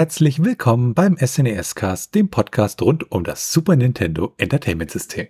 Herzlich willkommen beim SNES Cast, dem Podcast rund um das Super Nintendo Entertainment System.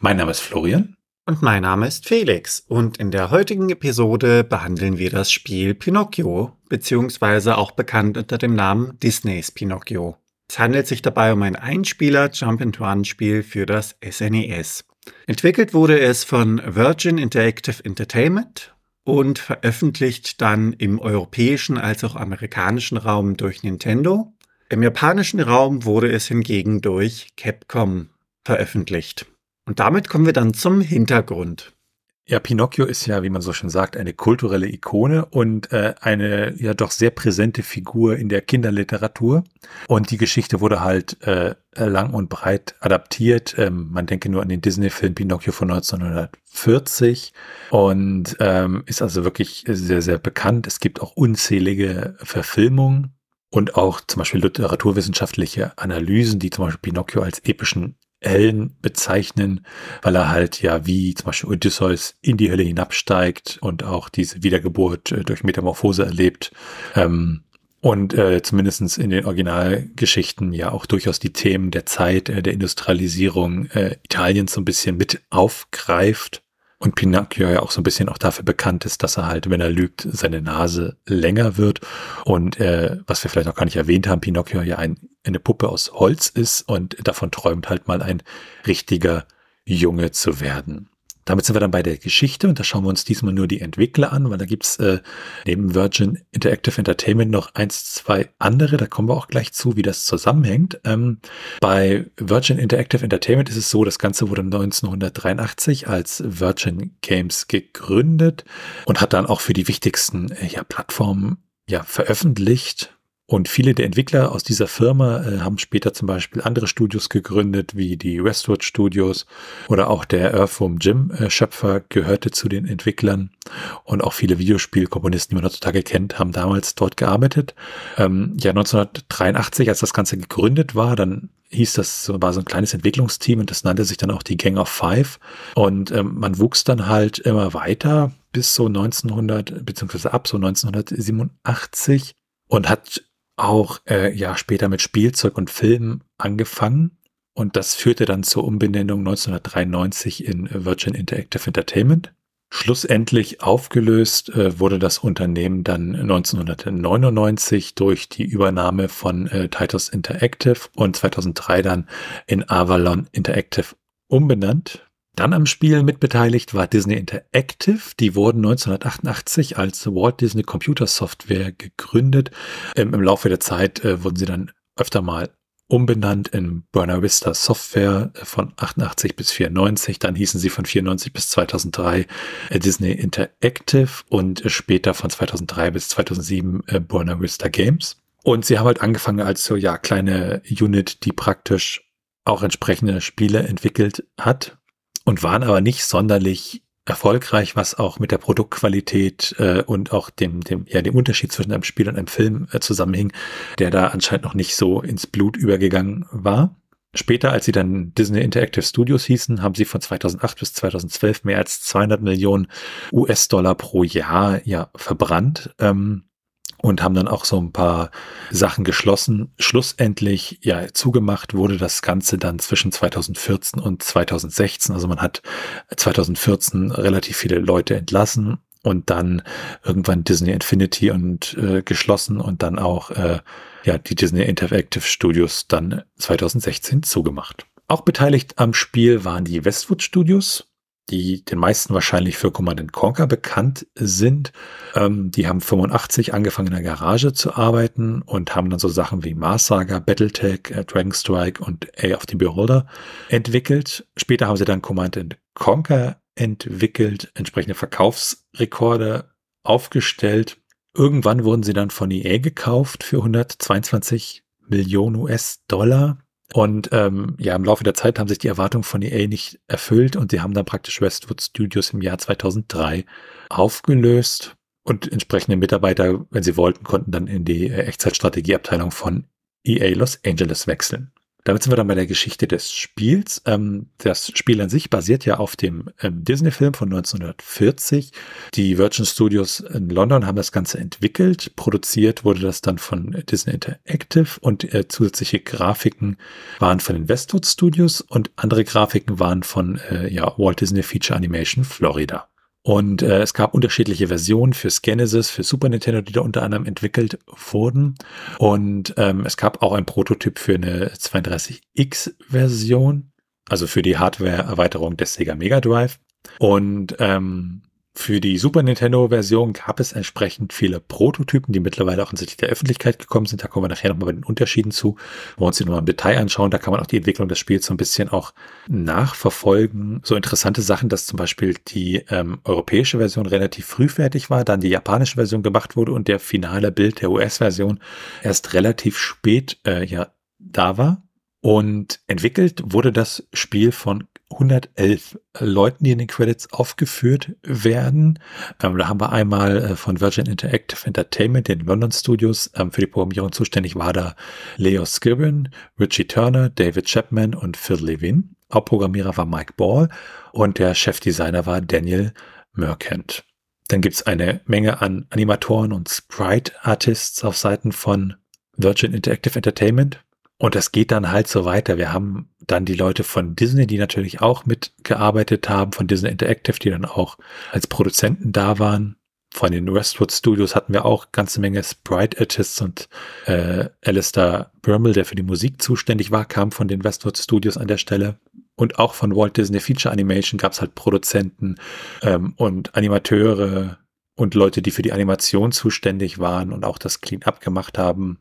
Mein Name ist Florian. Und mein Name ist Felix. Und in der heutigen Episode behandeln wir das Spiel Pinocchio, beziehungsweise auch bekannt unter dem Namen Disneys Pinocchio. Es handelt sich dabei um ein Einspieler Jump-and-Run-Spiel für das SNES. Entwickelt wurde es von Virgin Interactive Entertainment und veröffentlicht dann im europäischen als auch amerikanischen Raum durch Nintendo. Im japanischen Raum wurde es hingegen durch Capcom veröffentlicht. Und damit kommen wir dann zum Hintergrund. Ja, Pinocchio ist ja, wie man so schön sagt, eine kulturelle Ikone und äh, eine ja doch sehr präsente Figur in der Kinderliteratur. Und die Geschichte wurde halt äh, lang und breit adaptiert. Ähm, man denke nur an den Disney-Film Pinocchio von 1940 und ähm, ist also wirklich sehr, sehr bekannt. Es gibt auch unzählige Verfilmungen und auch zum Beispiel literaturwissenschaftliche Analysen, die zum Beispiel Pinocchio als epischen Helden bezeichnen, weil er halt ja wie zum Beispiel Odysseus in die Hölle hinabsteigt und auch diese Wiedergeburt äh, durch Metamorphose erlebt. Ähm, und äh, zumindestens in den Originalgeschichten ja auch durchaus die Themen der Zeit, äh, der Industrialisierung äh, Italiens so ein bisschen mit aufgreift. Und Pinocchio ja auch so ein bisschen auch dafür bekannt ist, dass er halt, wenn er lügt, seine Nase länger wird. Und äh, was wir vielleicht auch gar nicht erwähnt haben, Pinocchio ja ein, eine Puppe aus Holz ist und davon träumt halt mal ein richtiger Junge zu werden. Damit sind wir dann bei der Geschichte und da schauen wir uns diesmal nur die Entwickler an, weil da gibt's äh, neben Virgin Interactive Entertainment noch eins, zwei andere, da kommen wir auch gleich zu, wie das zusammenhängt. Ähm, bei Virgin Interactive Entertainment ist es so, das Ganze wurde 1983 als Virgin Games gegründet und hat dann auch für die wichtigsten äh, ja, Plattformen ja, veröffentlicht und viele der Entwickler aus dieser Firma äh, haben später zum Beispiel andere Studios gegründet, wie die Westwood Studios oder auch der Earthworm Jim äh, Schöpfer gehörte zu den Entwicklern. Und auch viele Videospielkomponisten, die man heutzutage kennt, haben damals dort gearbeitet. Ähm, ja, 1983, als das Ganze gegründet war, dann hieß das, war so ein kleines Entwicklungsteam und das nannte sich dann auch die Gang of Five. Und ähm, man wuchs dann halt immer weiter bis so 1900, beziehungsweise ab so 1987 und hat auch äh, ja später mit Spielzeug und Filmen angefangen und das führte dann zur Umbenennung 1993 in Virgin Interactive Entertainment. Schlussendlich aufgelöst äh, wurde das Unternehmen dann 1999 durch die Übernahme von äh, Titus Interactive und 2003 dann in Avalon Interactive umbenannt. Dann am Spiel mitbeteiligt war Disney Interactive. Die wurden 1988 als Walt Disney Computer Software gegründet. Ähm, Im Laufe der Zeit äh, wurden sie dann öfter mal umbenannt in Buena Vista Software äh, von 88 bis 94. Dann hießen sie von 94 bis 2003 äh, Disney Interactive und äh, später von 2003 bis 2007 äh, Buena Vista Games. Und sie haben halt angefangen als so, ja, kleine Unit, die praktisch auch entsprechende Spiele entwickelt hat und waren aber nicht sonderlich erfolgreich, was auch mit der Produktqualität äh, und auch dem, dem, ja, dem Unterschied zwischen einem Spiel und einem Film äh, zusammenhing, der da anscheinend noch nicht so ins Blut übergegangen war. Später, als sie dann Disney Interactive Studios hießen, haben sie von 2008 bis 2012 mehr als 200 Millionen US-Dollar pro Jahr ja verbrannt. Ähm, und haben dann auch so ein paar Sachen geschlossen. Schlussendlich ja zugemacht wurde das Ganze dann zwischen 2014 und 2016. Also man hat 2014 relativ viele Leute entlassen und dann irgendwann Disney Infinity und äh, geschlossen und dann auch äh, ja die Disney Interactive Studios dann 2016 zugemacht. Auch beteiligt am Spiel waren die Westwood Studios, die den meisten wahrscheinlich für Command Conquer bekannt sind. Ähm, die haben 85 angefangen in der Garage zu arbeiten und haben dann so Sachen wie Mars Saga, Battletech, äh, Dragon Strike und A of the Beholder entwickelt. Später haben sie dann Command Conquer entwickelt, entsprechende Verkaufsrekorde aufgestellt. Irgendwann wurden sie dann von EA gekauft für 122 Millionen US-Dollar. Und ähm, ja, im Laufe der Zeit haben sich die Erwartungen von EA nicht erfüllt und sie haben dann praktisch Westwood Studios im Jahr 2003 aufgelöst und entsprechende Mitarbeiter, wenn sie wollten, konnten dann in die äh, Echtzeitstrategieabteilung von EA Los Angeles wechseln. Damit sind wir dann bei der Geschichte des Spiels. Ähm, das Spiel an sich basiert ja auf dem ähm, Disney-Film von 1940. Die Virgin Studios in London haben das Ganze entwickelt. Produziert wurde das dann von Disney Interactive und äh, zusätzliche Grafiken waren von den Westwood Studios und andere Grafiken waren von äh, ja, Walt Disney Feature Animation Florida. Und äh, es gab unterschiedliche Versionen für Genesis, für Super Nintendo, die da unter anderem entwickelt wurden. Und ähm, es gab auch ein Prototyp für eine 32X-Version, also für die Hardware-Erweiterung des Sega Mega Drive. Und ähm, für die Super Nintendo-Version gab es entsprechend viele Prototypen, die mittlerweile auch in der Öffentlichkeit gekommen sind. Da kommen wir nachher nochmal bei den Unterschieden zu, wo wir uns die nochmal im Detail anschauen. Da kann man auch die Entwicklung des Spiels so ein bisschen auch nachverfolgen. So interessante Sachen, dass zum Beispiel die ähm, europäische Version relativ früh fertig war, dann die japanische Version gemacht wurde und der finale Bild der US-Version erst relativ spät äh, ja da war. Und entwickelt wurde das Spiel von 111 Leuten, die in den Credits aufgeführt werden. Ähm, da haben wir einmal äh, von Virgin Interactive Entertainment, den London Studios. Ähm, für die Programmierung zuständig war da Leo Skibbon, Richie Turner, David Chapman und Phil Levin. Hauptprogrammierer war Mike Ball und der Chefdesigner war Daniel Merkant. Dann gibt's eine Menge an Animatoren und Sprite-Artists auf Seiten von Virgin Interactive Entertainment. Und das geht dann halt so weiter. Wir haben dann die Leute von Disney, die natürlich auch mitgearbeitet haben, von Disney Interactive, die dann auch als Produzenten da waren. Von den Westwood Studios hatten wir auch ganze Menge Sprite Artists und äh, Alistair Bramble, der für die Musik zuständig war, kam von den Westwood Studios an der Stelle. Und auch von Walt Disney Feature Animation gab es halt Produzenten ähm, und Animateure, und Leute, die für die Animation zuständig waren und auch das Clean-up gemacht haben.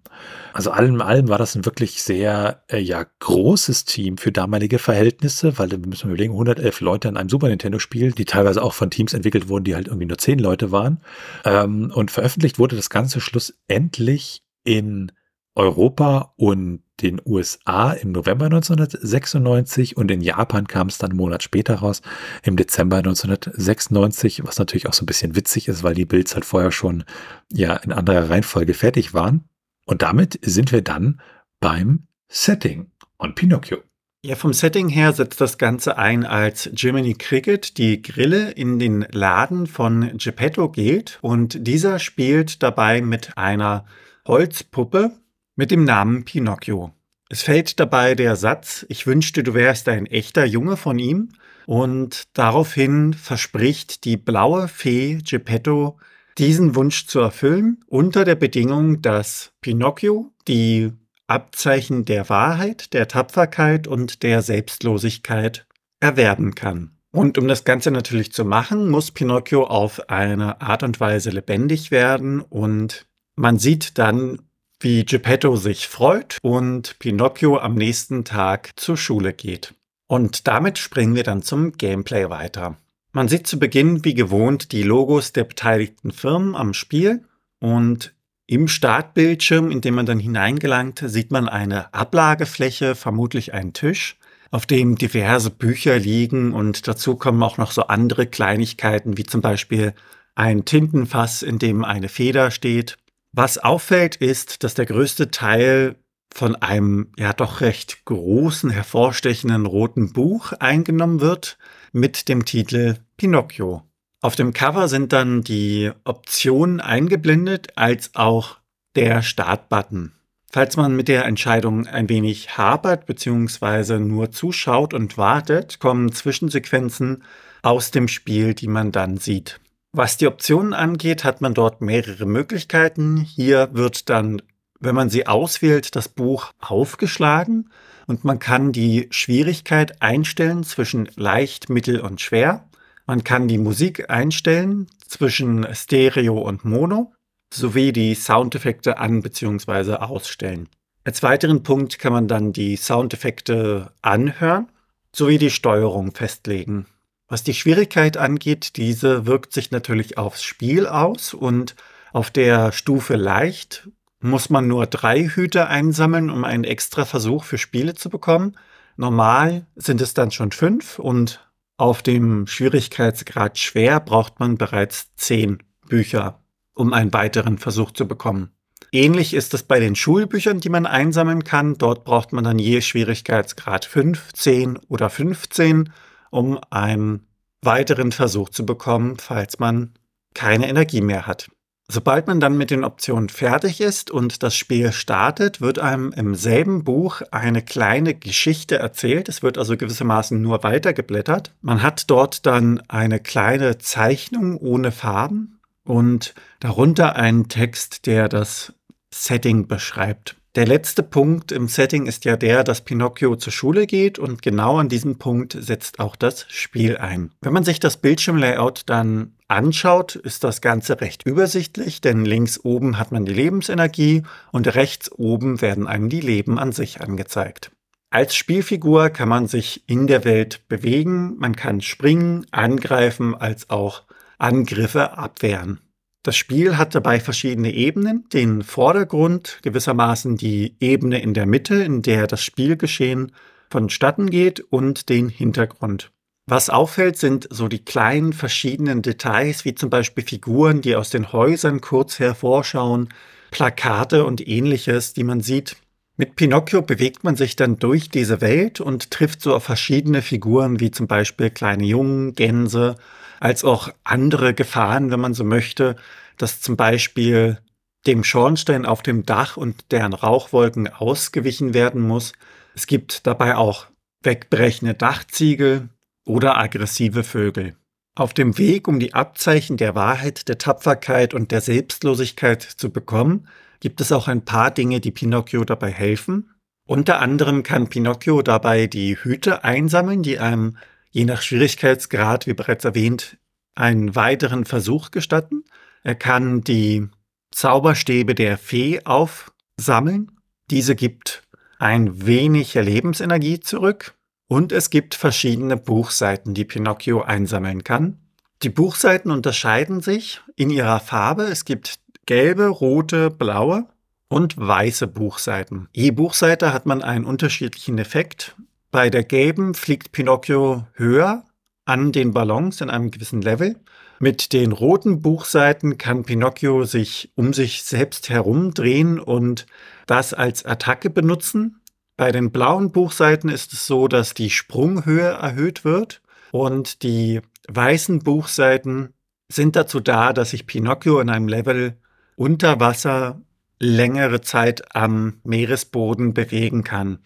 Also allem allem war das ein wirklich sehr äh, ja großes Team für damalige Verhältnisse, weil wir müssen überlegen, 111 Leute an einem Super Nintendo Spiel, die teilweise auch von Teams entwickelt wurden, die halt irgendwie nur 10 Leute waren. Ähm, und veröffentlicht wurde das Ganze schlussendlich in Europa und den USA im November 1996 und in Japan kam es dann einen Monat später raus, im Dezember 1996, was natürlich auch so ein bisschen witzig ist, weil die Builds halt vorher schon ja in anderer Reihenfolge fertig waren. Und damit sind wir dann beim Setting und Pinocchio. Ja, vom Setting her setzt das Ganze ein, als Jiminy Cricket die Grille in den Laden von Geppetto geht und dieser spielt dabei mit einer Holzpuppe, mit dem Namen Pinocchio. Es fällt dabei der Satz, ich wünschte, du wärst ein echter Junge von ihm, und daraufhin verspricht die blaue Fee Geppetto, diesen Wunsch zu erfüllen, unter der Bedingung, dass Pinocchio die Abzeichen der Wahrheit, der Tapferkeit und der Selbstlosigkeit erwerben kann. Und um das Ganze natürlich zu machen, muss Pinocchio auf eine Art und Weise lebendig werden und man sieht dann wie Geppetto sich freut und Pinocchio am nächsten Tag zur Schule geht. Und damit springen wir dann zum Gameplay weiter. Man sieht zu Beginn wie gewohnt die Logos der beteiligten Firmen am Spiel und im Startbildschirm, in dem man dann hineingelangt, sieht man eine Ablagefläche, vermutlich einen Tisch, auf dem diverse Bücher liegen und dazu kommen auch noch so andere Kleinigkeiten wie zum Beispiel ein Tintenfass, in dem eine Feder steht was auffällt, ist, dass der größte Teil von einem ja doch recht großen, hervorstechenden roten Buch eingenommen wird mit dem Titel Pinocchio. Auf dem Cover sind dann die Optionen eingeblendet als auch der Startbutton. Falls man mit der Entscheidung ein wenig hapert bzw. nur zuschaut und wartet, kommen Zwischensequenzen aus dem Spiel, die man dann sieht. Was die Optionen angeht, hat man dort mehrere Möglichkeiten. Hier wird dann, wenn man sie auswählt, das Buch aufgeschlagen und man kann die Schwierigkeit einstellen zwischen leicht, mittel und schwer. Man kann die Musik einstellen zwischen Stereo und Mono sowie die Soundeffekte an bzw. ausstellen. Als weiteren Punkt kann man dann die Soundeffekte anhören sowie die Steuerung festlegen. Was die Schwierigkeit angeht, diese wirkt sich natürlich aufs Spiel aus und auf der Stufe leicht muss man nur drei Hüte einsammeln, um einen extra Versuch für Spiele zu bekommen. Normal sind es dann schon fünf und auf dem Schwierigkeitsgrad schwer braucht man bereits zehn Bücher, um einen weiteren Versuch zu bekommen. Ähnlich ist es bei den Schulbüchern, die man einsammeln kann. Dort braucht man dann je Schwierigkeitsgrad 5, 10 oder 15, um einen weiteren Versuch zu bekommen, falls man keine Energie mehr hat. Sobald man dann mit den Optionen fertig ist und das Spiel startet, wird einem im selben Buch eine kleine Geschichte erzählt. Es wird also gewissermaßen nur weitergeblättert. Man hat dort dann eine kleine Zeichnung ohne Farben und darunter einen Text, der das Setting beschreibt. Der letzte Punkt im Setting ist ja der, dass Pinocchio zur Schule geht und genau an diesem Punkt setzt auch das Spiel ein. Wenn man sich das Bildschirmlayout dann anschaut, ist das Ganze recht übersichtlich, denn links oben hat man die Lebensenergie und rechts oben werden einem die Leben an sich angezeigt. Als Spielfigur kann man sich in der Welt bewegen, man kann springen, angreifen als auch Angriffe abwehren. Das Spiel hat dabei verschiedene Ebenen. Den Vordergrund, gewissermaßen die Ebene in der Mitte, in der das Spielgeschehen vonstatten geht, und den Hintergrund. Was auffällt, sind so die kleinen verschiedenen Details, wie zum Beispiel Figuren, die aus den Häusern kurz hervorschauen, Plakate und ähnliches, die man sieht. Mit Pinocchio bewegt man sich dann durch diese Welt und trifft so auf verschiedene Figuren, wie zum Beispiel kleine Jungen, Gänse als auch andere Gefahren, wenn man so möchte, dass zum Beispiel dem Schornstein auf dem Dach und deren Rauchwolken ausgewichen werden muss. Es gibt dabei auch wegbrechende Dachziegel oder aggressive Vögel. Auf dem Weg, um die Abzeichen der Wahrheit, der Tapferkeit und der Selbstlosigkeit zu bekommen, gibt es auch ein paar Dinge, die Pinocchio dabei helfen. Unter anderem kann Pinocchio dabei die Hüte einsammeln, die einem je nach Schwierigkeitsgrad, wie bereits erwähnt, einen weiteren Versuch gestatten. Er kann die Zauberstäbe der Fee aufsammeln. Diese gibt ein wenig Lebensenergie zurück. Und es gibt verschiedene Buchseiten, die Pinocchio einsammeln kann. Die Buchseiten unterscheiden sich in ihrer Farbe. Es gibt gelbe, rote, blaue und weiße Buchseiten. Je Buchseite hat man einen unterschiedlichen Effekt. Bei der gelben fliegt Pinocchio höher an den Ballons in einem gewissen Level. Mit den roten Buchseiten kann Pinocchio sich um sich selbst herumdrehen und das als Attacke benutzen. Bei den blauen Buchseiten ist es so, dass die Sprunghöhe erhöht wird und die weißen Buchseiten sind dazu da, dass sich Pinocchio in einem Level unter Wasser längere Zeit am Meeresboden bewegen kann.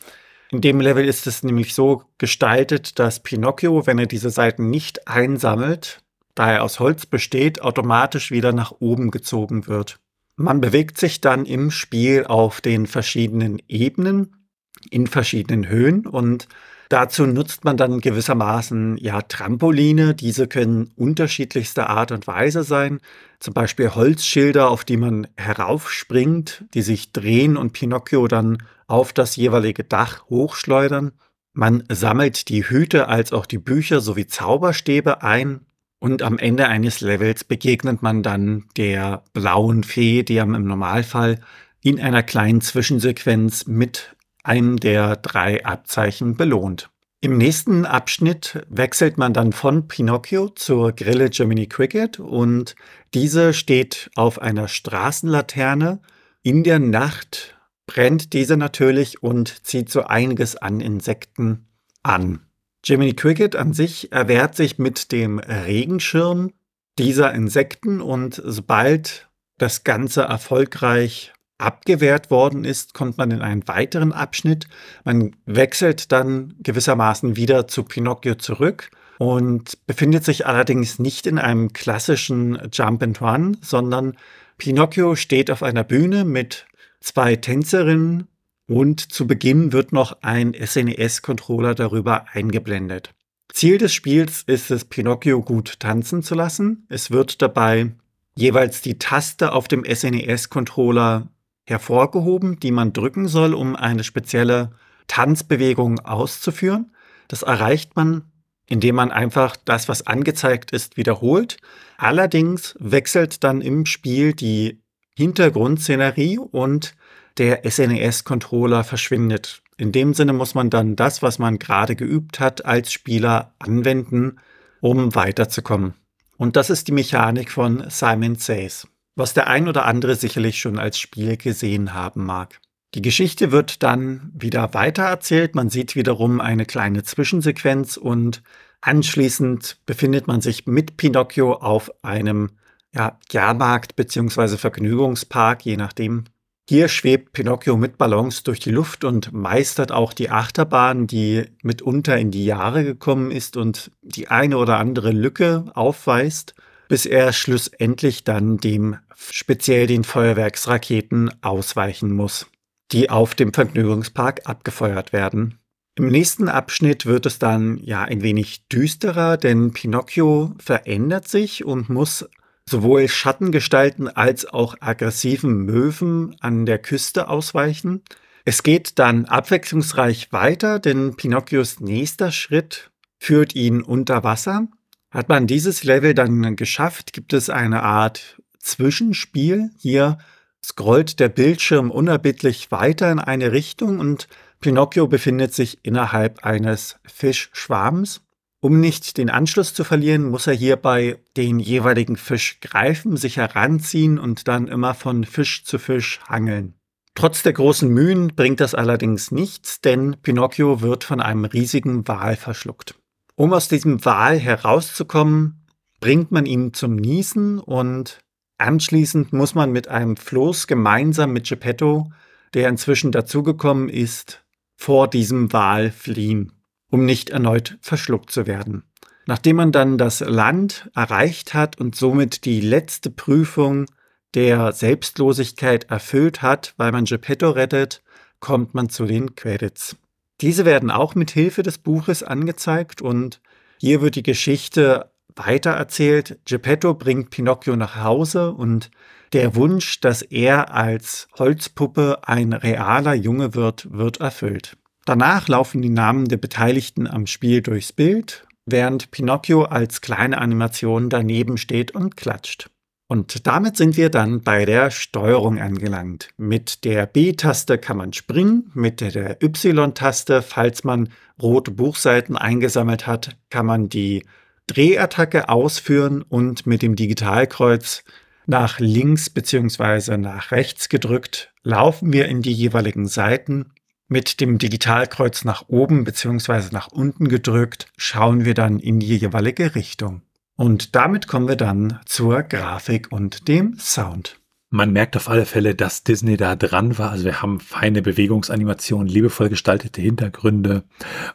In dem Level ist es nämlich so gestaltet, dass Pinocchio, wenn er diese Seiten nicht einsammelt, da er aus Holz besteht, automatisch wieder nach oben gezogen wird. Man bewegt sich dann im Spiel auf den verschiedenen Ebenen, in verschiedenen Höhen und dazu nutzt man dann gewissermaßen ja Trampoline. Diese können unterschiedlichster Art und Weise sein. Zum Beispiel Holzschilder, auf die man heraufspringt, die sich drehen und Pinocchio dann auf das jeweilige Dach hochschleudern. Man sammelt die Hüte als auch die Bücher sowie Zauberstäbe ein und am Ende eines Levels begegnet man dann der blauen Fee, die am im Normalfall in einer kleinen Zwischensequenz mit einem der drei Abzeichen belohnt. Im nächsten Abschnitt wechselt man dann von Pinocchio zur Grille Germany Cricket und diese steht auf einer Straßenlaterne. In der Nacht brennt diese natürlich und zieht so einiges an Insekten an. Jiminy Cricket an sich erwehrt sich mit dem Regenschirm dieser Insekten und sobald das Ganze erfolgreich abgewehrt worden ist, kommt man in einen weiteren Abschnitt. Man wechselt dann gewissermaßen wieder zu Pinocchio zurück und befindet sich allerdings nicht in einem klassischen Jump and Run, sondern Pinocchio steht auf einer Bühne mit zwei Tänzerinnen und zu Beginn wird noch ein SNES-Controller darüber eingeblendet. Ziel des Spiels ist es, Pinocchio gut tanzen zu lassen. Es wird dabei jeweils die Taste auf dem SNES-Controller hervorgehoben, die man drücken soll, um eine spezielle Tanzbewegung auszuführen. Das erreicht man, indem man einfach das, was angezeigt ist, wiederholt. Allerdings wechselt dann im Spiel die Hintergrundszenerie und der SNES-Controller verschwindet. In dem Sinne muss man dann das, was man gerade geübt hat, als Spieler anwenden, um weiterzukommen. Und das ist die Mechanik von Simon Says. Was der ein oder andere sicherlich schon als Spiel gesehen haben mag. Die Geschichte wird dann wieder weitererzählt. Man sieht wiederum eine kleine Zwischensequenz und anschließend befindet man sich mit Pinocchio auf einem ja, Jahrmarkt bzw. Vergnügungspark, je nachdem. Hier schwebt Pinocchio mit Ballons durch die Luft und meistert auch die Achterbahn, die mitunter in die Jahre gekommen ist und die eine oder andere Lücke aufweist, bis er schlussendlich dann dem speziell den Feuerwerksraketen ausweichen muss, die auf dem Vergnügungspark abgefeuert werden. Im nächsten Abschnitt wird es dann ja ein wenig düsterer, denn Pinocchio verändert sich und muss sowohl Schattengestalten als auch aggressiven Möwen an der Küste ausweichen. Es geht dann abwechslungsreich weiter, denn Pinocchios nächster Schritt führt ihn unter Wasser. Hat man dieses Level dann geschafft, gibt es eine Art Zwischenspiel. Hier scrollt der Bildschirm unerbittlich weiter in eine Richtung und Pinocchio befindet sich innerhalb eines Fischschwarms. Um nicht den Anschluss zu verlieren, muss er hierbei den jeweiligen Fisch greifen, sich heranziehen und dann immer von Fisch zu Fisch hangeln. Trotz der großen Mühen bringt das allerdings nichts, denn Pinocchio wird von einem riesigen Wal verschluckt. Um aus diesem Wal herauszukommen, bringt man ihn zum Niesen und anschließend muss man mit einem Floß gemeinsam mit Geppetto, der inzwischen dazugekommen ist, vor diesem Wal fliehen um nicht erneut verschluckt zu werden. Nachdem man dann das Land erreicht hat und somit die letzte Prüfung der Selbstlosigkeit erfüllt hat, weil man Geppetto rettet, kommt man zu den Credits. Diese werden auch mit Hilfe des Buches angezeigt und hier wird die Geschichte weitererzählt. Geppetto bringt Pinocchio nach Hause und der Wunsch, dass er als Holzpuppe ein realer Junge wird, wird erfüllt. Danach laufen die Namen der Beteiligten am Spiel durchs Bild, während Pinocchio als kleine Animation daneben steht und klatscht. Und damit sind wir dann bei der Steuerung angelangt. Mit der B-Taste kann man springen, mit der Y-Taste, falls man rote Buchseiten eingesammelt hat, kann man die Drehattacke ausführen und mit dem Digitalkreuz nach links bzw. nach rechts gedrückt laufen wir in die jeweiligen Seiten mit dem Digitalkreuz nach oben bzw. nach unten gedrückt schauen wir dann in die jeweilige Richtung. Und damit kommen wir dann zur Grafik und dem Sound. Man merkt auf alle Fälle, dass Disney da dran war. Also wir haben feine Bewegungsanimationen, liebevoll gestaltete Hintergründe.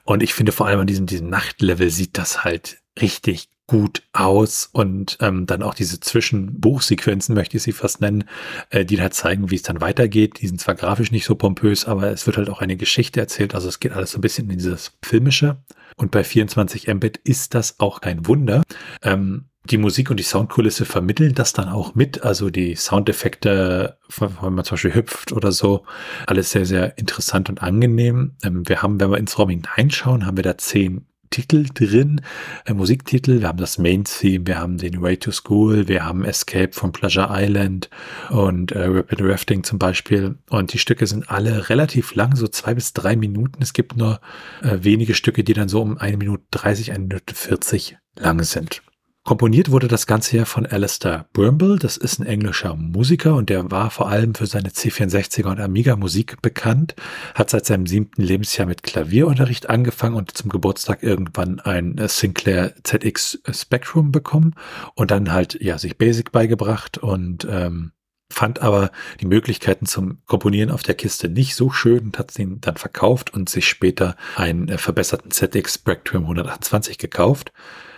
Und ich finde vor allem an diesem, diesem Nachtlevel sieht das halt richtig gut aus und ähm, dann auch diese Zwischenbuchsequenzen, möchte ich sie fast nennen, äh, die halt zeigen, wie es dann weitergeht. Die sind zwar grafisch nicht so pompös, aber es wird halt auch eine Geschichte erzählt. Also es geht alles so ein bisschen in dieses Filmische. Und bei 24 Mbit ist das auch kein Wunder. Ähm, die Musik und die Soundkulisse vermitteln das dann auch mit. Also die Soundeffekte, wenn man zum Beispiel hüpft oder so, alles sehr, sehr interessant und angenehm. Ähm, wir haben, wenn wir ins Raum hineinschauen, haben wir da zehn Titel drin, äh, Musiktitel. Wir haben das Main Theme, wir haben den Way to School, wir haben Escape from Pleasure Island und äh, Rapid Rafting zum Beispiel. Und die Stücke sind alle relativ lang, so zwei bis drei Minuten. Es gibt nur äh, wenige Stücke, die dann so um eine Minute 30, eine Minute 40 lang sind. Komponiert wurde das Ganze ja von Alistair Brimble. Das ist ein englischer Musiker und der war vor allem für seine C64er und Amiga Musik bekannt. Hat seit seinem siebten Lebensjahr mit Klavierunterricht angefangen und zum Geburtstag irgendwann ein Sinclair ZX Spectrum bekommen und dann halt ja sich Basic beigebracht und ähm, fand aber die Möglichkeiten zum Komponieren auf der Kiste nicht so schön und hat ihn dann verkauft und sich später einen äh, verbesserten ZX Spectrum 128 gekauft.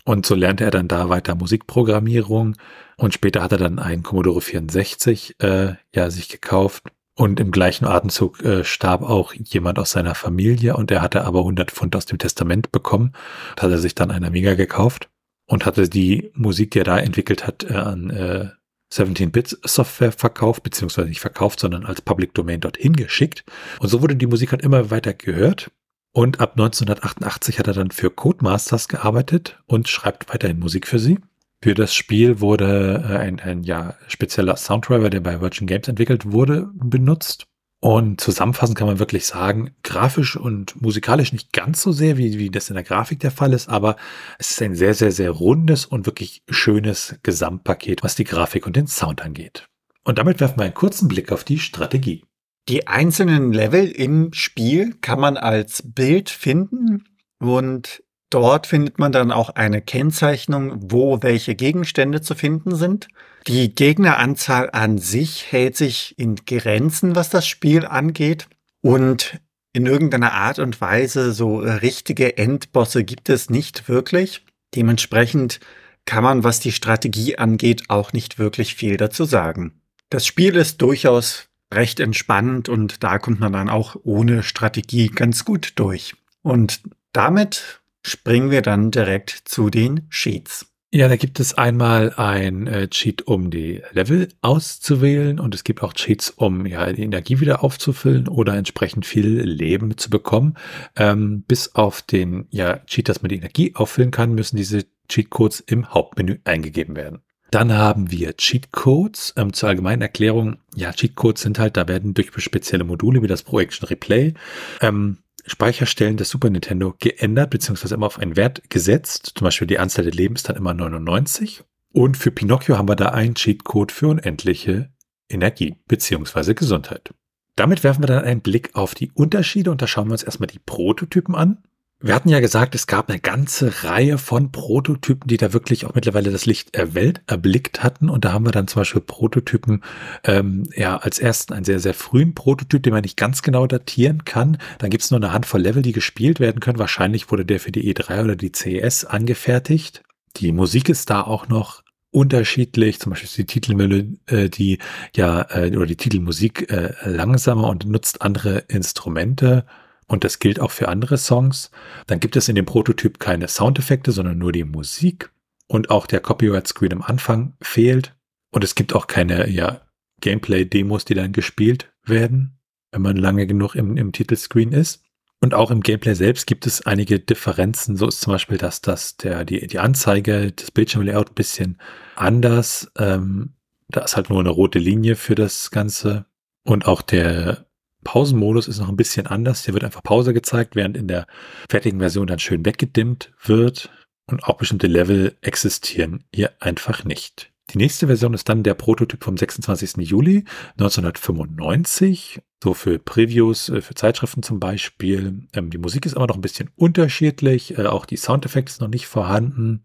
Und so lernte er dann da weiter Musikprogrammierung und später hat er dann einen Commodore 64 äh, ja sich gekauft. Und im gleichen Atemzug äh, starb auch jemand aus seiner Familie und er hatte aber 100 Pfund aus dem Testament bekommen. Da hat er sich dann einen Amiga gekauft und hatte die Musik, die er da entwickelt hat, äh, an äh, 17-Bit-Software verkauft, beziehungsweise nicht verkauft, sondern als Public Domain dorthin geschickt. Und so wurde die Musik halt immer weiter gehört. Und ab 1988 hat er dann für Codemasters gearbeitet und schreibt weiterhin Musik für sie. Für das Spiel wurde äh, ein, ein ja, spezieller Sounddriver, der bei Virgin Games entwickelt wurde, benutzt. Und zusammenfassend kann man wirklich sagen, grafisch und musikalisch nicht ganz so sehr, wie, wie das in der Grafik der Fall ist, aber es ist ein sehr, sehr, sehr rundes und wirklich schönes Gesamtpaket, was die Grafik und den Sound angeht. Und damit werfen wir einen kurzen Blick auf die Strategie. Die einzelnen Level im Spiel kann man als Bild finden und dort findet man dann auch eine Kennzeichnung, wo welche Gegenstände zu finden sind. Die Gegneranzahl an sich hält sich in Grenzen, was das Spiel angeht. Und in irgendeiner Art und Weise so richtige Endbosse gibt es nicht wirklich. Dementsprechend kann man, was die Strategie angeht, auch nicht wirklich viel dazu sagen. Das Spiel ist durchaus recht entspannt und da kommt man dann auch ohne Strategie ganz gut durch. Und damit springen wir dann direkt zu den Sheets. Ja, da gibt es einmal ein äh, Cheat, um die Level auszuwählen und es gibt auch Cheats, um ja die Energie wieder aufzufüllen oder entsprechend viel Leben zu bekommen. Ähm, bis auf den ja, Cheat, dass man die Energie auffüllen kann, müssen diese Cheatcodes im Hauptmenü eingegeben werden. Dann haben wir Cheatcodes. Ähm, zur allgemeinen Erklärung, ja, Cheatcodes sind halt, da werden durch spezielle Module wie das Pro Action Replay ähm, Speicherstellen des Super Nintendo geändert, beziehungsweise immer auf einen Wert gesetzt. Zum Beispiel die Anzahl der Leben ist dann immer 99. Und für Pinocchio haben wir da einen Cheatcode für unendliche Energie, beziehungsweise Gesundheit. Damit werfen wir dann einen Blick auf die Unterschiede und da schauen wir uns erstmal die Prototypen an. Wir hatten ja gesagt, es gab eine ganze Reihe von Prototypen, die da wirklich auch mittlerweile das Licht der Welt erblickt hatten. Und da haben wir dann zum Beispiel Prototypen, ähm, ja, als ersten einen sehr, sehr frühen Prototyp, den man nicht ganz genau datieren kann. Dann gibt es nur eine Handvoll Level, die gespielt werden können. Wahrscheinlich wurde der für die E3 oder die CES angefertigt. Die Musik ist da auch noch unterschiedlich, zum Beispiel ist die Titelmelodie, äh, die ja, äh, oder die Titelmusik äh, langsamer und nutzt andere Instrumente. Und das gilt auch für andere Songs. Dann gibt es in dem Prototyp keine Soundeffekte, sondern nur die Musik. Und auch der Copyright-Screen am Anfang fehlt. Und es gibt auch keine ja, Gameplay-Demos, die dann gespielt werden, wenn man lange genug im, im Titelscreen ist. Und auch im Gameplay selbst gibt es einige Differenzen. So ist zum Beispiel, dass das der, die, die Anzeige des Bildschirmlayout ein bisschen anders. Ähm, da ist halt nur eine rote Linie für das Ganze. Und auch der Pausenmodus ist noch ein bisschen anders. Hier wird einfach Pause gezeigt, während in der fertigen Version dann schön weggedimmt wird. Und auch bestimmte Level existieren hier einfach nicht. Die nächste Version ist dann der Prototyp vom 26. Juli 1995. So für Previews, äh, für Zeitschriften zum Beispiel. Ähm, die Musik ist immer noch ein bisschen unterschiedlich. Äh, auch die Soundeffekte ist noch nicht vorhanden.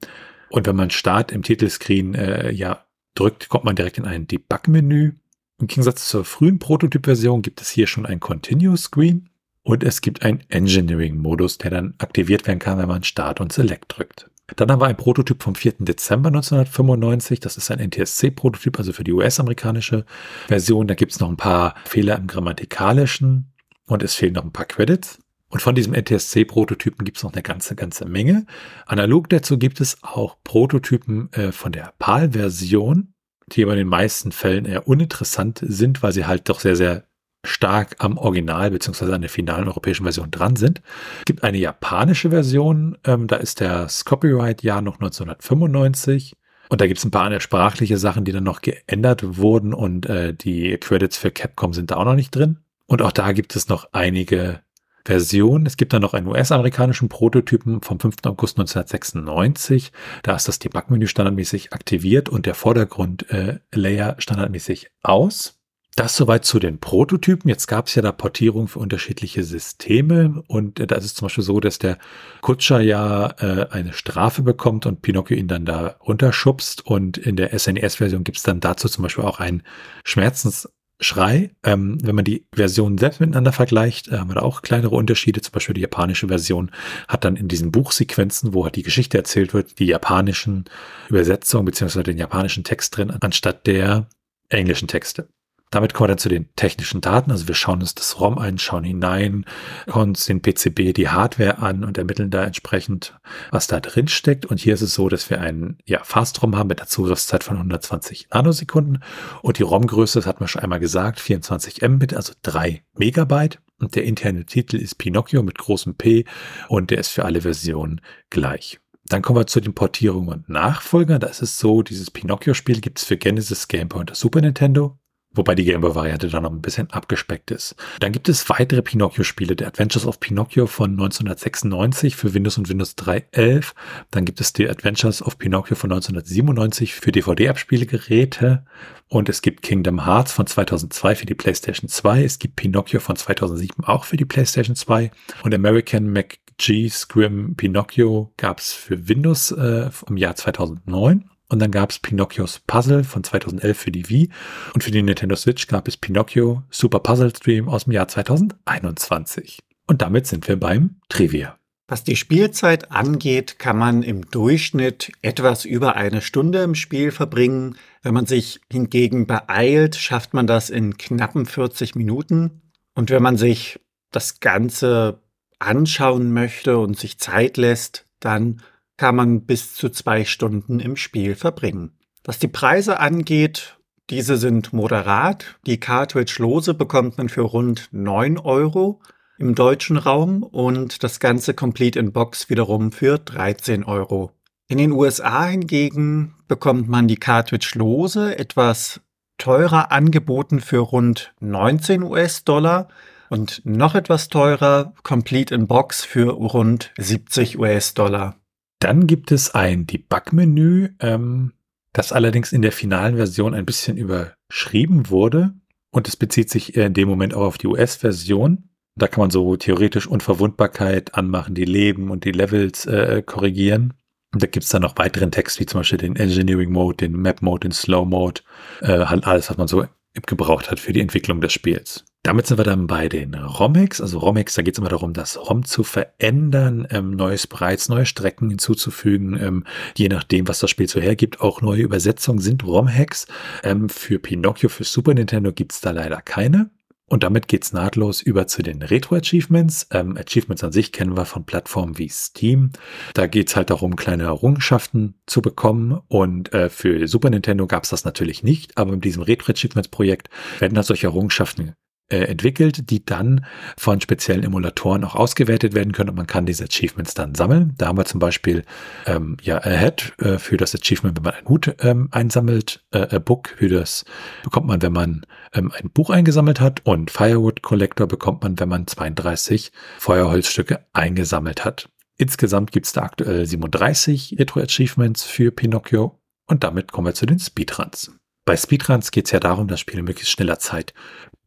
Und wenn man Start im Titelscreen äh, ja drückt, kommt man direkt in ein Debug-Menü. Im Gegensatz zur frühen Prototyp-Version gibt es hier schon ein Continuous Screen und es gibt einen Engineering-Modus, der dann aktiviert werden kann, wenn man Start und Select drückt. Dann haben wir ein Prototyp vom 4. Dezember 1995. Das ist ein NTSC-Prototyp, also für die US-amerikanische Version. Da gibt es noch ein paar Fehler im Grammatikalischen und es fehlen noch ein paar Credits. Und von diesem NTSC-Prototypen gibt es noch eine ganze, ganze Menge. Analog dazu gibt es auch Prototypen äh, von der PAL-Version die aber in den meisten Fällen eher uninteressant sind, weil sie halt doch sehr, sehr stark am Original beziehungsweise an der finalen europäischen Version dran sind. Es gibt eine japanische Version, ähm, da ist das Copyright-Jahr noch 1995. Und da gibt es ein paar sprachliche Sachen, die dann noch geändert wurden und äh, die Credits für Capcom sind da auch noch nicht drin. Und auch da gibt es noch einige Version. Es gibt dann noch einen US-amerikanischen Prototypen vom 5. August 1996. Da ist das Debug-Menü standardmäßig aktiviert und der Vordergrund-Layer äh, standardmäßig aus. Das soweit zu den Prototypen. Jetzt gab es ja da Portierungen für unterschiedliche Systeme und äh, da ist es zum Beispiel so, dass der Kutscher ja äh, eine Strafe bekommt und Pinocchio ihn dann da runterschubst und in der SNES-Version gibt es dann dazu zum Beispiel auch einen Schmerzens Schrei. Ähm, wenn man die Versionen selbst miteinander vergleicht, äh, haben wir da auch kleinere Unterschiede. Zum Beispiel die japanische Version hat dann in diesen Buchsequenzen, wo halt die Geschichte erzählt wird, die japanischen Übersetzungen beziehungsweise den japanischen Text drin, anstatt der englischen Texte. Damit kommen wir dann zu den technischen Daten. Also wir schauen uns das ROM ein, schauen hinein, schauen uns den PCB, die Hardware an und ermitteln da entsprechend, was da drin steckt. Und hier ist es so, dass wir einen ja, Fast-ROM haben mit einer Zugriffszeit von 120 Nanosekunden. Und die ROM-Größe, das hatten wir schon einmal gesagt, 24 Mbit, also 3 Megabyte. Und der interne Titel ist Pinocchio mit großem P und der ist für alle Versionen gleich. Dann kommen wir zu den Portierungen und Nachfolgern. Da ist es so, dieses Pinocchio-Spiel gibt es für Genesis, Game Boy und Super Nintendo Wobei die Gameboy-Variante dann noch ein bisschen abgespeckt ist. Dann gibt es weitere Pinocchio-Spiele. The Adventures of Pinocchio von 1996 für Windows und Windows 3.11. Dann gibt es The Adventures of Pinocchio von 1997 für DVD-Abspielgeräte. Und es gibt Kingdom Hearts von 2002 für die PlayStation 2. Es gibt Pinocchio von 2007 auch für die PlayStation 2. Und American McG Scrim Pinocchio gab es für Windows äh, im Jahr 2009. Und dann gab es Pinocchios Puzzle von 2011 für die Wii. Und für die Nintendo Switch gab es Pinocchio Super Puzzle Stream aus dem Jahr 2021. Und damit sind wir beim Trivia. Was die Spielzeit angeht, kann man im Durchschnitt etwas über eine Stunde im Spiel verbringen. Wenn man sich hingegen beeilt, schafft man das in knappen 40 Minuten. Und wenn man sich das Ganze anschauen möchte und sich Zeit lässt, dann kann man bis zu zwei Stunden im Spiel verbringen. Was die Preise angeht, diese sind moderat. Die Cartridge-Lose bekommt man für rund 9 Euro im deutschen Raum und das ganze Complete in Box wiederum für 13 Euro. In den USA hingegen bekommt man die Cartridge-Lose etwas teurer angeboten für rund 19 US-Dollar und noch etwas teurer Complete in Box für rund 70 US-Dollar. Dann gibt es ein Debug-Menü, ähm, das allerdings in der finalen Version ein bisschen überschrieben wurde. Und es bezieht sich in dem Moment auch auf die US-Version. Da kann man so theoretisch Unverwundbarkeit anmachen, die Leben und die Levels äh, korrigieren. Und da gibt es dann noch weiteren Text, wie zum Beispiel den Engineering Mode, den Map Mode, den Slow Mode, äh, halt alles, was man so gebraucht hat für die Entwicklung des Spiels. Damit sind wir dann bei den ROMEX. Also ROMEX, da geht es immer darum, das ROM zu verändern, ähm, neues Sprites, neue Strecken hinzuzufügen, ähm, je nachdem, was das Spiel so hergibt. Auch neue Übersetzungen sind ROM-Hacks. Ähm, für Pinocchio, für Super Nintendo gibt es da leider keine. Und damit geht's nahtlos über zu den Retro-Achievements. Ähm, Achievements an sich kennen wir von Plattformen wie Steam. Da geht's halt darum, kleine Errungenschaften zu bekommen. Und äh, für Super Nintendo gab's das natürlich nicht. Aber in diesem Retro-Achievements-Projekt werden da solche Errungenschaften äh, entwickelt, die dann von speziellen Emulatoren auch ausgewertet werden können und man kann diese Achievements dann sammeln. Da haben wir zum Beispiel ähm, ja Ahead äh, für das Achievement, wenn man ein Hut ähm, einsammelt, äh, a Book für das bekommt man, wenn man ähm, ein Buch eingesammelt hat und Firewood Collector bekommt man, wenn man 32 Feuerholzstücke eingesammelt hat. Insgesamt gibt es da aktuell 37 Retro-Achievements für Pinocchio und damit kommen wir zu den Speedruns. Bei Speedruns geht es ja darum, das Spiel in möglichst schneller Zeit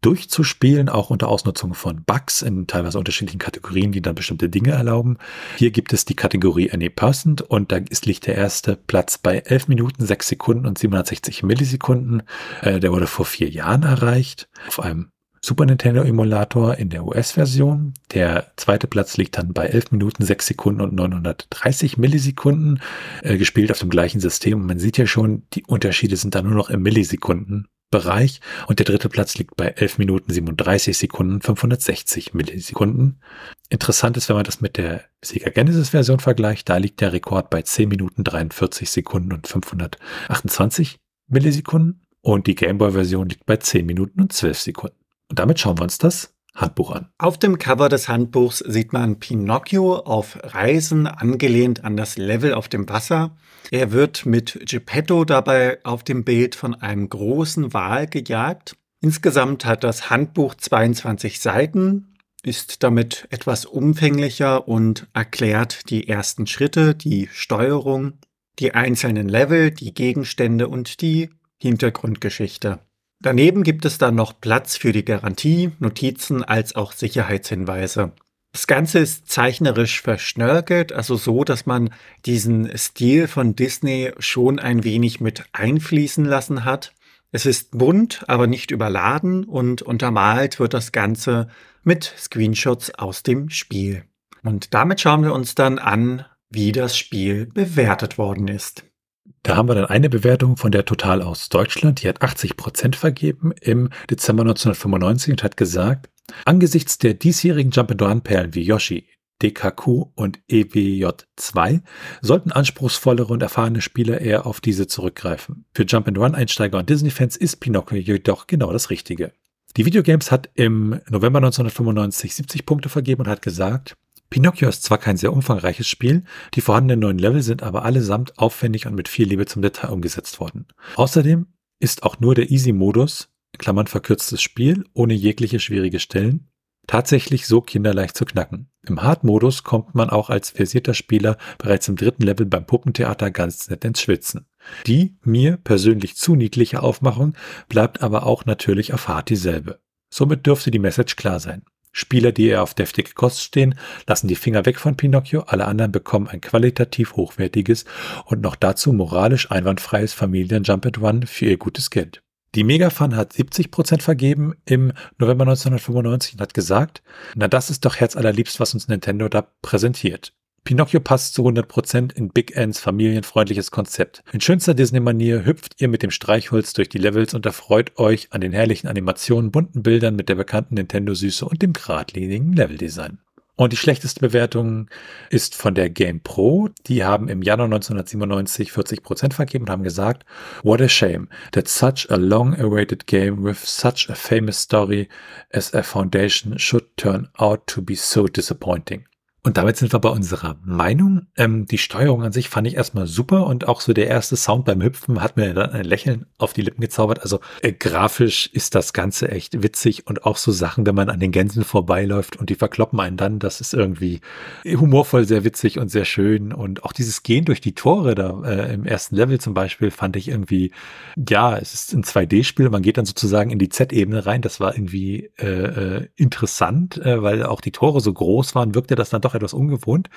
durchzuspielen, auch unter Ausnutzung von Bugs in teilweise unterschiedlichen Kategorien, die dann bestimmte Dinge erlauben. Hier gibt es die Kategorie Any Person und da ist, liegt der erste Platz bei 11 Minuten, 6 Sekunden und 760 Millisekunden. Äh, der wurde vor vier Jahren erreicht auf einem Super Nintendo Emulator in der US-Version. Der zweite Platz liegt dann bei 11 Minuten, 6 Sekunden und 930 Millisekunden, äh, gespielt auf dem gleichen System. Und man sieht ja schon, die Unterschiede sind da nur noch im Millisekunden Bereich und der dritte Platz liegt bei 11 Minuten 37 Sekunden 560 Millisekunden. Interessant ist, wenn man das mit der Sega Genesis Version vergleicht, da liegt der Rekord bei 10 Minuten 43 Sekunden und 528 Millisekunden und die Gameboy Version liegt bei 10 Minuten und 12 Sekunden. Und damit schauen wir uns das Handbuch an. Auf dem Cover des Handbuchs sieht man Pinocchio auf Reisen angelehnt an das Level auf dem Wasser. Er wird mit Geppetto dabei auf dem Bild von einem großen Wal gejagt. Insgesamt hat das Handbuch 22 Seiten, ist damit etwas umfänglicher und erklärt die ersten Schritte, die Steuerung, die einzelnen Level, die Gegenstände und die Hintergrundgeschichte. Daneben gibt es dann noch Platz für die Garantie, Notizen als auch Sicherheitshinweise. Das Ganze ist zeichnerisch verschnörkelt, also so, dass man diesen Stil von Disney schon ein wenig mit einfließen lassen hat. Es ist bunt, aber nicht überladen und untermalt wird das Ganze mit Screenshots aus dem Spiel. Und damit schauen wir uns dann an, wie das Spiel bewertet worden ist. Da haben wir dann eine Bewertung von der Total aus Deutschland, die hat 80 Prozent vergeben im Dezember 1995 und hat gesagt, angesichts der diesjährigen Jump-and-Run-Perlen wie Yoshi, DKQ und EWJ2 sollten anspruchsvollere und erfahrene Spieler eher auf diese zurückgreifen. Für Jump-and-Run-Einsteiger und Disney-Fans ist Pinocchio jedoch genau das Richtige. Die Videogames hat im November 1995 70 Punkte vergeben und hat gesagt, Pinocchio ist zwar kein sehr umfangreiches Spiel, die vorhandenen neuen Level sind aber allesamt aufwendig und mit viel Liebe zum Detail umgesetzt worden. Außerdem ist auch nur der Easy-Modus Klammern verkürztes Spiel, ohne jegliche schwierige Stellen, tatsächlich so kinderleicht zu knacken. Im Hard-Modus kommt man auch als versierter Spieler bereits im dritten Level beim Puppentheater ganz nett ins Schwitzen. Die mir persönlich zu niedliche Aufmachung bleibt aber auch natürlich auf Hard dieselbe. Somit dürfte die Message klar sein. Spieler, die eher auf deftige Kost stehen, lassen die Finger weg von Pinocchio, alle anderen bekommen ein qualitativ hochwertiges und noch dazu moralisch einwandfreies Familien-Jump and Run für ihr gutes Geld. Die Megafun hat 70 Prozent vergeben im November 1995 und hat gesagt, na das ist doch herzallerliebst, was uns Nintendo da präsentiert. Pinocchio passt zu 100% in Big Ends familienfreundliches Konzept. In schönster Disney-Manier hüpft ihr mit dem Streichholz durch die Levels und erfreut euch an den herrlichen Animationen, bunten Bildern mit der bekannten Nintendo-Süße und dem geradlinigen Leveldesign. Und die schlechteste Bewertung ist von der Game Pro. Die haben im Januar 1997 40% vergeben und haben gesagt, what a shame that such a long-awaited game with such a famous story as a foundation should turn out to be so disappointing. Und damit sind wir bei unserer Meinung. Ähm, die Steuerung an sich fand ich erstmal super und auch so der erste Sound beim Hüpfen hat mir dann ein Lächeln auf die Lippen gezaubert. Also äh, grafisch ist das Ganze echt witzig und auch so Sachen, wenn man an den Gänsen vorbeiläuft und die verkloppen einen dann, das ist irgendwie humorvoll sehr witzig und sehr schön. Und auch dieses Gehen durch die Tore da äh, im ersten Level zum Beispiel fand ich irgendwie, ja, es ist ein 2D-Spiel, man geht dann sozusagen in die Z-Ebene rein. Das war irgendwie äh, äh, interessant, äh, weil auch die Tore so groß waren, wirkte das dann doch doch etwas ungewohnt.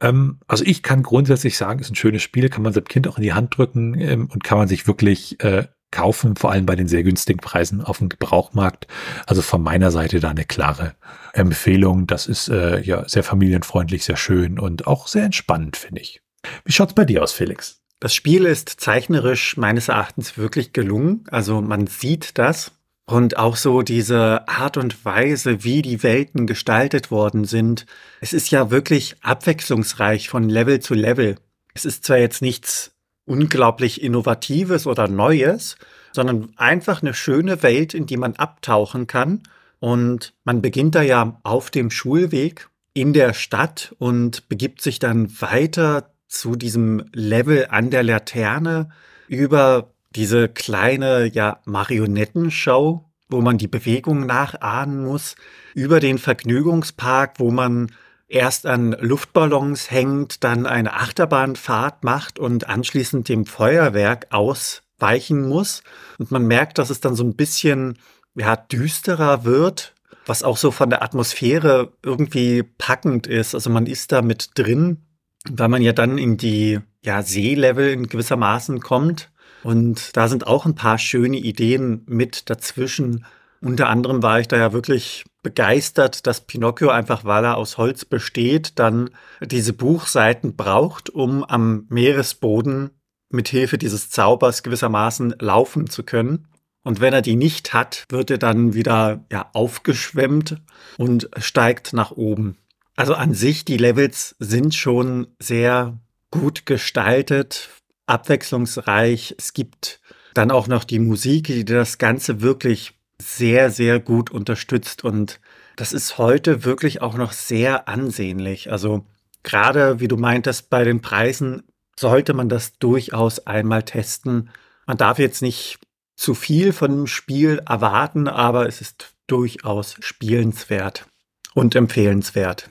Ähm, also ich kann grundsätzlich sagen, ist ein schönes Spiel, kann man seinem Kind auch in die Hand drücken ähm, und kann man sich wirklich äh, kaufen, vor allem bei den sehr günstigen Preisen auf dem Gebrauchmarkt. Also von meiner Seite da eine klare Empfehlung. Das ist äh, ja sehr familienfreundlich, sehr schön und auch sehr entspannend, finde ich. Wie schaut's bei dir aus, Felix? Das Spiel ist zeichnerisch meines Erachtens wirklich gelungen. Also man sieht das. Und auch so diese Art und Weise, wie die Welten gestaltet worden sind. Es ist ja wirklich abwechslungsreich von Level zu Level. Es ist zwar jetzt nichts unglaublich Innovatives oder Neues, sondern einfach eine schöne Welt, in die man abtauchen kann. Und man beginnt da ja auf dem Schulweg in der Stadt und begibt sich dann weiter zu diesem Level an der Laterne über diese kleine, ja, Marionettenshow, wo man die Bewegung nachahmen muss, über den Vergnügungspark, wo man erst an Luftballons hängt, dann eine Achterbahnfahrt macht und anschließend dem Feuerwerk ausweichen muss. Und man merkt, dass es dann so ein bisschen, ja, düsterer wird, was auch so von der Atmosphäre irgendwie packend ist. Also man ist da mit drin, weil man ja dann in die, ja, Seelevel in gewissermaßen kommt und da sind auch ein paar schöne Ideen mit dazwischen. Unter anderem war ich da ja wirklich begeistert, dass Pinocchio einfach, weil er aus Holz besteht, dann diese Buchseiten braucht, um am Meeresboden mit Hilfe dieses Zaubers gewissermaßen laufen zu können. Und wenn er die nicht hat, wird er dann wieder ja, aufgeschwemmt und steigt nach oben. Also an sich, die Levels sind schon sehr gut gestaltet, abwechslungsreich. Es gibt dann auch noch die Musik, die das Ganze wirklich sehr, sehr gut unterstützt. Und das ist heute wirklich auch noch sehr ansehnlich. Also gerade, wie du meintest, bei den Preisen sollte man das durchaus einmal testen. Man darf jetzt nicht zu viel von dem Spiel erwarten, aber es ist durchaus spielenswert und empfehlenswert.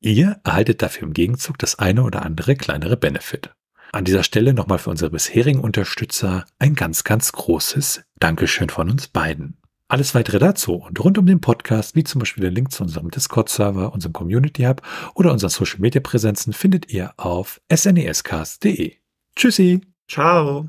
Ihr erhaltet dafür im Gegenzug das eine oder andere kleinere Benefit. An dieser Stelle nochmal für unsere bisherigen Unterstützer ein ganz, ganz großes Dankeschön von uns beiden. Alles weitere dazu und rund um den Podcast, wie zum Beispiel der Link zu unserem Discord-Server, unserem Community Hub oder unseren Social Media Präsenzen findet ihr auf snescast.de. Tschüssi. Ciao.